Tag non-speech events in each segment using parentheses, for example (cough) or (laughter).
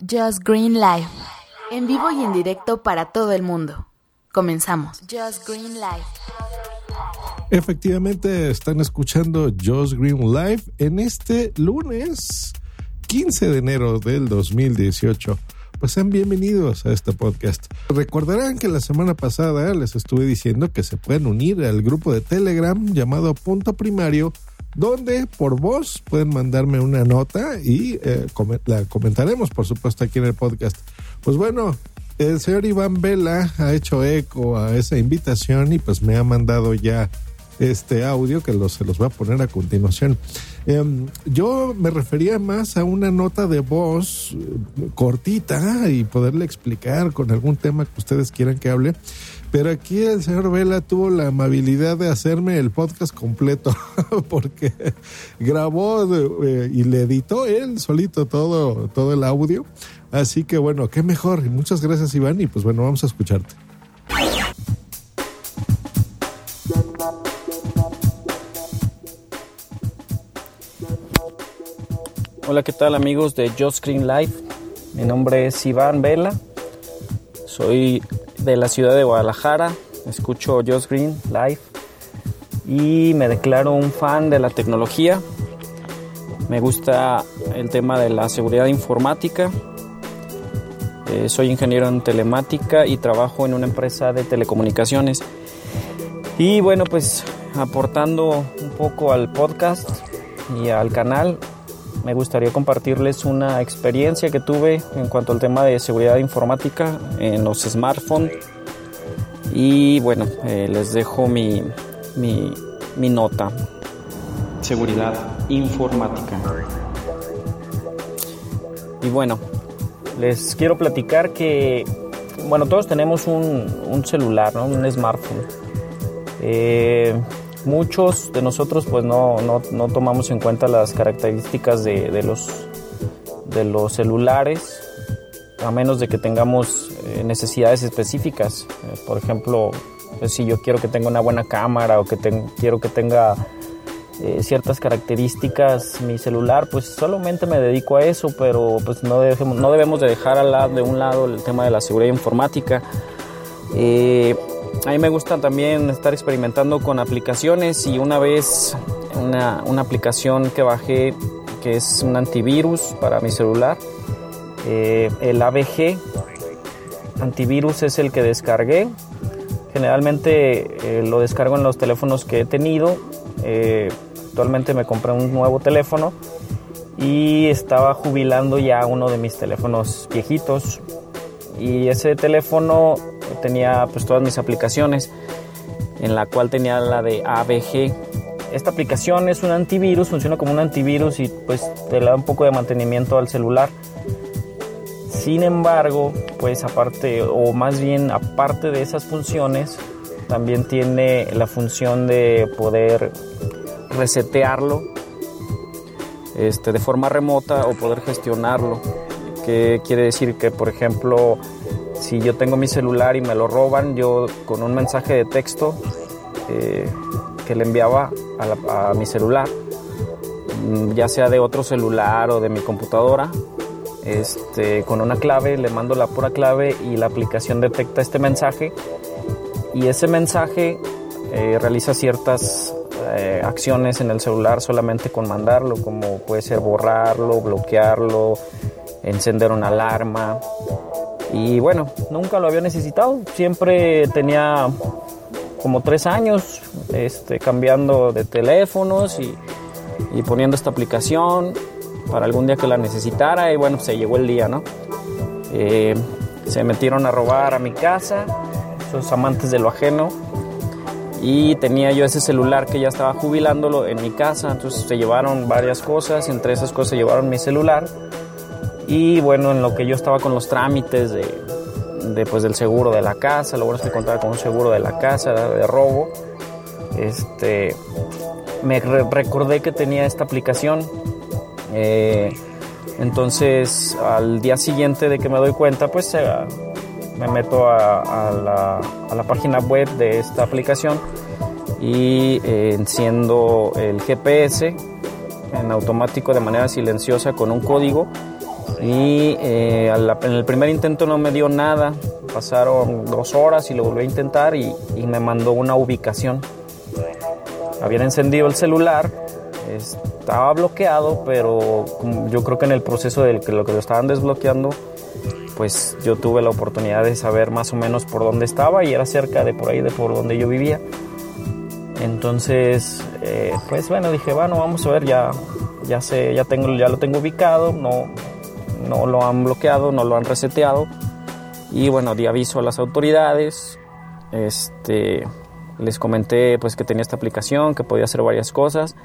Just Green Live. En vivo y en directo para todo el mundo. Comenzamos. Just Green Live. Efectivamente, están escuchando Just Green Live en este lunes 15 de enero del 2018. Pues sean bienvenidos a este podcast. Recordarán que la semana pasada les estuve diciendo que se pueden unir al grupo de Telegram llamado Punto Primario donde por voz pueden mandarme una nota y eh, la comentaremos, por supuesto, aquí en el podcast. Pues bueno, el señor Iván Vela ha hecho eco a esa invitación y pues me ha mandado ya este audio que se los voy a poner a continuación. Em, yo me refería más a una nota de voz eh, cortita y poderle explicar con algún tema que ustedes quieran que hable. Pero aquí el señor Vela tuvo la amabilidad de hacerme el podcast completo (laughs) porque grabó eh, y le editó él solito todo, todo el audio. Así que bueno, qué mejor. muchas gracias Iván y pues bueno, vamos a escucharte. Hola, ¿qué tal amigos de Just Screen Live? Mi nombre es Iván Vela. Soy de la ciudad de Guadalajara, escucho Just Green Live y me declaro un fan de la tecnología. Me gusta el tema de la seguridad informática. Eh, soy ingeniero en telemática y trabajo en una empresa de telecomunicaciones. Y bueno, pues aportando un poco al podcast y al canal, me gustaría compartirles una experiencia que tuve en cuanto al tema de seguridad informática en los smartphones. Y bueno, eh, les dejo mi, mi, mi nota. Seguridad informática. Y bueno, les quiero platicar que, bueno, todos tenemos un, un celular, ¿no? un smartphone. Eh, muchos de nosotros pues no, no, tomamos en cuenta las características de, los, de los celulares a menos de que tengamos eh, necesidades específicas. Eh, por ejemplo, pues, si yo quiero que tenga una buena cámara o que quiero que tenga eh, ciertas características mi celular, pues solamente me dedico a eso, pero pues no debemos, no debemos de dejar al lado, de un lado el tema de la seguridad informática. A mí me gusta también estar experimentando con aplicaciones y una vez una, aplicación que bajé que es un antivirus para mi celular, eh, el ABG antivirus es el que descargué. Generalmente eh, lo descargo en los teléfonos que he tenido. Eh, actualmente me compré un nuevo teléfono y estaba jubilando ya uno de mis teléfonos viejitos. Y ese teléfono tenía pues todas mis aplicaciones, en la cual tenía la de ABG. Esta aplicación es un antivirus, funciona como un antivirus y pues te da un poco de mantenimiento al celular. Sin embargo, pues aparte, o más bien aparte de esas funciones, también tiene la función de poder resetearlo este, de forma remota o poder gestionarlo. Que quiere decir que, por ejemplo, si yo tengo mi celular y me lo roban, yo con un mensaje de texto eh, que le enviaba a, mi celular, mm, ya sea de otro celular o de mi computadora, este, con una clave, le mando la pura clave y la aplicación detecta este mensaje. Y ese mensaje eh, realiza ciertas eh, acciones en el celular solamente con mandarlo, como puede ser borrarlo, bloquearlo, encender una alarma, y bueno, nunca lo había necesitado. Siempre tenía como tres años este, cambiando de teléfonos y, poniendo esta aplicación para algún día que la necesitara. Y bueno, se llegó el día, ¿no? Eh, se metieron a robar a mi casa, esos amantes de lo ajeno. Y tenía yo ese celular que ya estaba jubilándolo en mi casa. Entonces se llevaron varias cosas. Entre esas cosas se llevaron mi celular Y bueno, en lo que yo estaba con los trámites de, de, pues, del seguro de la casa, lo bueno es que contaba con un seguro de la casa, de robo, este, me recordé que tenía esta aplicación. Eh, entonces, al día siguiente de que me doy cuenta, pues eh, me meto a, la, página web de esta aplicación y eh, enciendo el GPS en automático de manera silenciosa con un código y en el primer intento no me dio nada, pasaron dos horas y lo volví a intentar y me mandó una ubicación habían encendido el celular, estaba bloqueado, pero yo creo que en el proceso que lo que lo estaban desbloqueando, pues yo tuve la oportunidad de saber más o menos por dónde estaba y era cerca de por ahí de por donde yo vivía. Entonces, eh, pues bueno, dije, bueno, vamos a ver, ya, ya sé, ya tengo, ya lo tengo ubicado, no, no lo han bloqueado, no lo han reseteado. Y bueno, di aviso a las autoridades. Este, les comenté pues que tenía esta aplicación, que podía hacer varias cosas,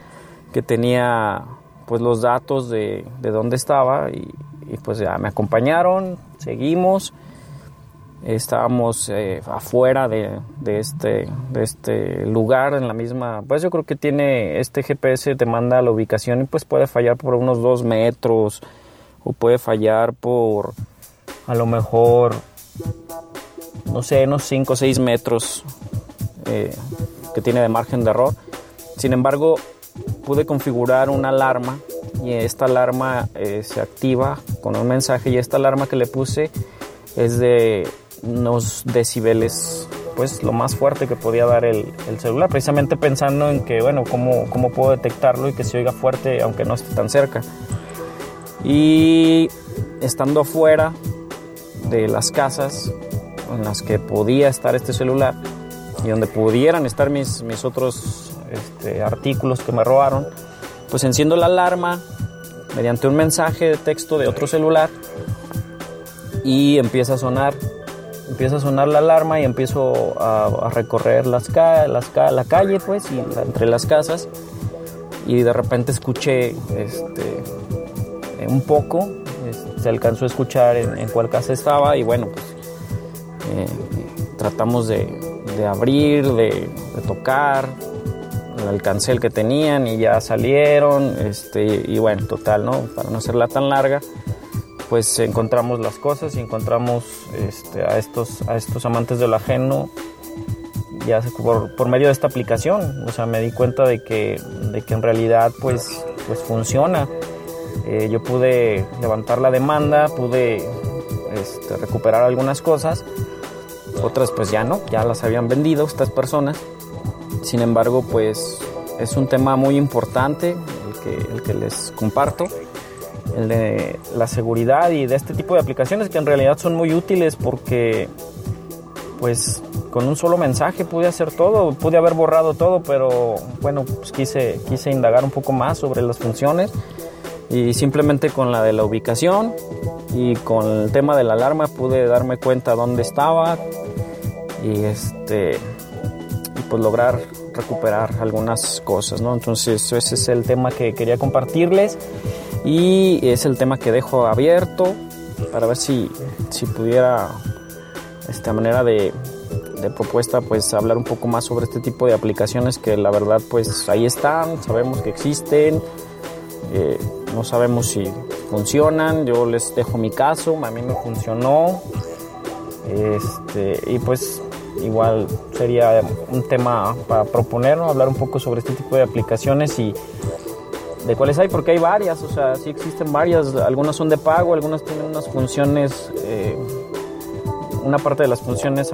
que tenía pues los datos de, de dónde estaba y, pues ya me acompañaron, seguimos, estábamos eh, afuera de, de, este, este lugar en la misma, pues yo creo que tiene este GPS te manda la ubicación y pues puede fallar por unos dos metros puede fallar por a lo mejor no sé, unos 5 o 6 metros eh, que tiene de margen de error. Sin embargo, pude configurar una alarma y esta alarma eh, se activa con un mensaje y esta alarma que le puse es de unos decibeles pues lo más fuerte que podía dar el, celular, precisamente pensando en que, bueno, cómo, cómo puedo detectarlo y que se oiga fuerte aunque no esté tan cerca. Y estando fuera de las casas en las que podía estar este celular, y donde pudieran estar mis, mis otros este, artículos que me robaron, pues enciendo la alarma mediante un mensaje de texto de otro celular y empieza a sonar. Empieza a sonar la alarma y empiezo a, recorrer las, las la calle, pues, y entre las casas. Y de repente escuché este, un poco, se alcanzó a escuchar en, cuál casa estaba y bueno, pues eh, tratamos de, de abrir, de, tocar, alcancé el que tenían y ya salieron, este, y bueno, total, ¿no? Para no hacerla tan larga, pues encontramos las cosas y encontramos este, a, estos, a estos amantes del ajeno ya por, por, medio de esta aplicación, o sea, me di cuenta de que, de que en realidad pues, pues funciona. Eh, yo pude levantar la demanda, pude este, recuperar algunas cosas otras pues ya no, ya las habían vendido estas personas. Sin embargo, pues es un tema muy importante el que, el que les comparto, el de la seguridad y de este tipo de aplicaciones que en realidad son muy útiles porque pues con un solo mensaje pude hacer todo, pude haber borrado todo, pero bueno, pues quise, quise indagar un poco más sobre las funciones y simplemente con la de la ubicación y con el tema de la alarma pude darme cuenta dónde estaba y este y pues lograr recuperar algunas cosas, ¿no? Entonces ese es el tema que quería compartirles y es el tema que dejo abierto para ver si, si pudiera esta manera de, de propuesta pues hablar un poco más sobre este tipo de aplicaciones que la verdad pues ahí están, sabemos que existen, eh, no sabemos si funcionan, yo les dejo mi caso, a mí me funcionó, este, y pues igual sería un tema para proponer, hablar un poco sobre este tipo de aplicaciones y de cuáles hay, porque hay varias, o sea, sí existen varias, algunas son de pago, algunas tienen unas funciones, eh, una parte de las funciones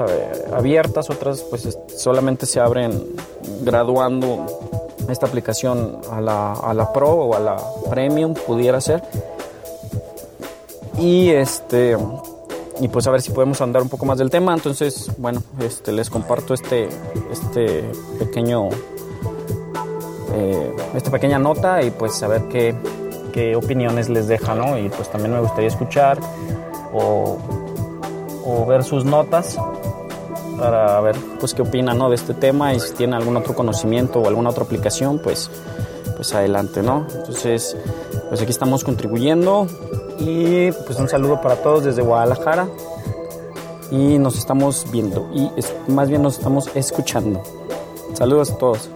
abiertas, otras pues solamente se abren graduando esta aplicación a la, a la Pro o a la Premium, pudiera ser. Y este y pues a ver si podemos andar un poco más del tema. Entonces, bueno, este, les comparto este, este pequeño, eh, esta pequeña nota y pues a ver qué, qué, opiniones les deja, ¿no? Y pues también me gustaría escuchar o, o ver sus notas para ver pues qué opinan ¿no? de este tema y si tienen algún otro conocimiento o alguna otra aplicación pues pues adelante no entonces pues aquí estamos contribuyendo Y pues un saludo para todos desde Guadalajara. Y nos estamos viendo. Y más bien nos estamos escuchando. Saludos a todos.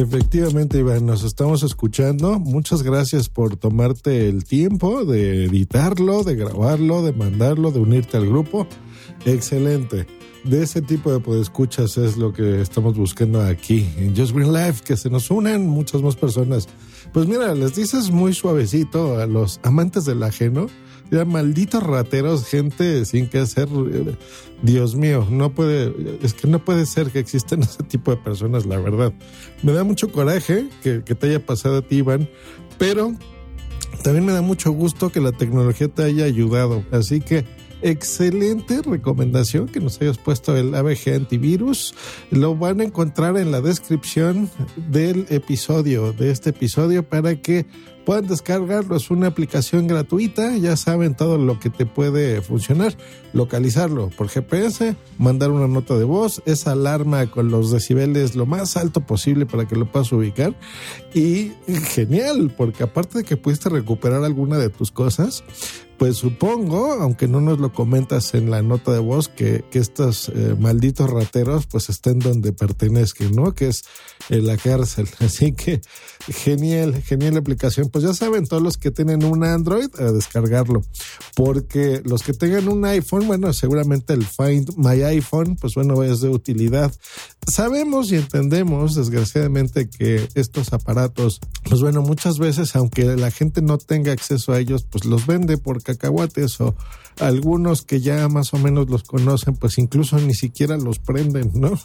Efectivamente, Iván, nos estamos escuchando. Muchas gracias por tomarte el tiempo de editarlo, de grabarlo, de mandarlo, de unirte al grupo. Excelente. De ese tipo de escuchas es lo que estamos buscando aquí en Just Green Life, que se nos unan muchas más personas. Pues mira, les dices muy suavecito a los amantes del ajeno ya, malditos rateros, gente sin que hacer. Dios mío, no puede, es que no puede ser que existan (laughs) ese tipo de personas, la verdad. Me da mucho coraje que, que te haya pasado a ti, Iván, pero también me da mucho gusto que la tecnología te haya ayudado. Así que excelente recomendación que nos hayas puesto el ABG antivirus. Lo van a encontrar en la descripción del episodio, de este episodio, para que puedan descargarlo. Es una aplicación gratuita, ya saben todo lo que te puede funcionar. Localizarlo por GPS, mandar una nota de voz, esa alarma con los decibeles lo más alto posible para que lo puedas ubicar. Y genial, porque aparte de que pudiste recuperar alguna de tus cosas, pues supongo, aunque no nos lo comentas en la nota de voz, que, que estos eh, malditos rateros pues estén donde pertenezcan, ¿no? Que es en la cárcel. (laughs) Así que genial, genial aplicación. Pues ya saben, todos los que tienen un Android, a descargarlo. Porque los que tengan un iPhone, bueno, seguramente el Find My iPhone, pues bueno, es de utilidad. Sabemos y entendemos, desgraciadamente, que estos aparatos, pues bueno, muchas veces, aunque la gente no tenga acceso a ellos, pues los vende porque cacahuates o algunos que ya más o menos los conocen, pues incluso ni siquiera los prenden, ¿no?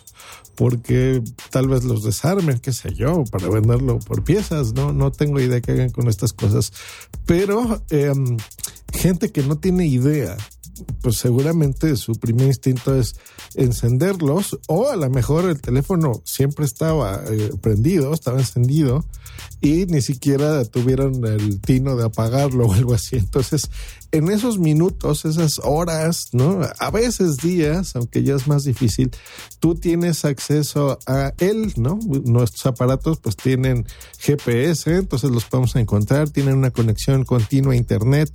Porque tal vez los desarmen, qué sé yo, para venderlo por piezas, ¿no? No tengo idea qué hagan con estas cosas. Pero em, gente que no tiene idea pues seguramente su primer instinto es encenderlos o a lo mejor el teléfono siempre estaba eh, prendido, estaba encendido y ni siquiera tuvieron el tino de apagarlo o algo así. Entonces, en esos minutos, esas horas, ¿no? A veces días, aunque ya es más difícil, tú tienes acceso a él, ¿no? Nuestros aparatos pues tienen GPS, entonces los podemos encontrar, tienen una conexión continua a Internet.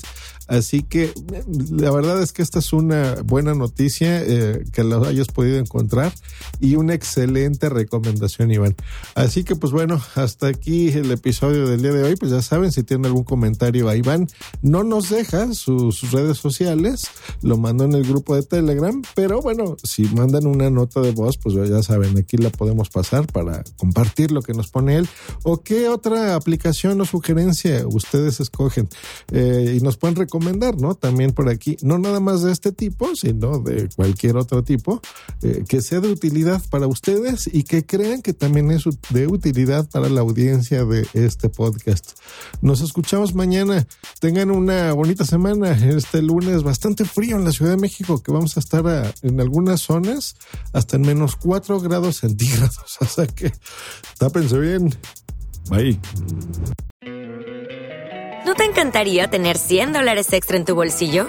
Así que la verdad es que esta es una buena noticia eh, que lo hayas podido encontrar y una excelente recomendación, Iván. Así que pues bueno, hasta aquí el episodio del día de hoy. Pues ya saben, si tienen algún comentario a Iván, no nos deja sus redes sociales, lo mando en el grupo de Telegram, pero bueno, si mandan una nota de voz, pues ya saben, aquí la podemos pasar para compartir lo que nos pone él o qué otra aplicación o sugerencia ustedes escogen eh, y nos pueden recomendar, ¿no? También por aquí, no nada más de este tipo, sino de cualquier otro tipo, eh, que sea de utilidad para ustedes y que crean que también es de utilidad para la audiencia de este podcast. Nos escuchamos mañana. Tengan una bonita semana este lunes bastante frío en la Ciudad de México, que vamos a estar en algunas zonas hasta en menos 4 grados centígrados. (laughs) O que tápense bien. Bye. ¿No te encantaría tener 100 dólares extra en tu bolsillo?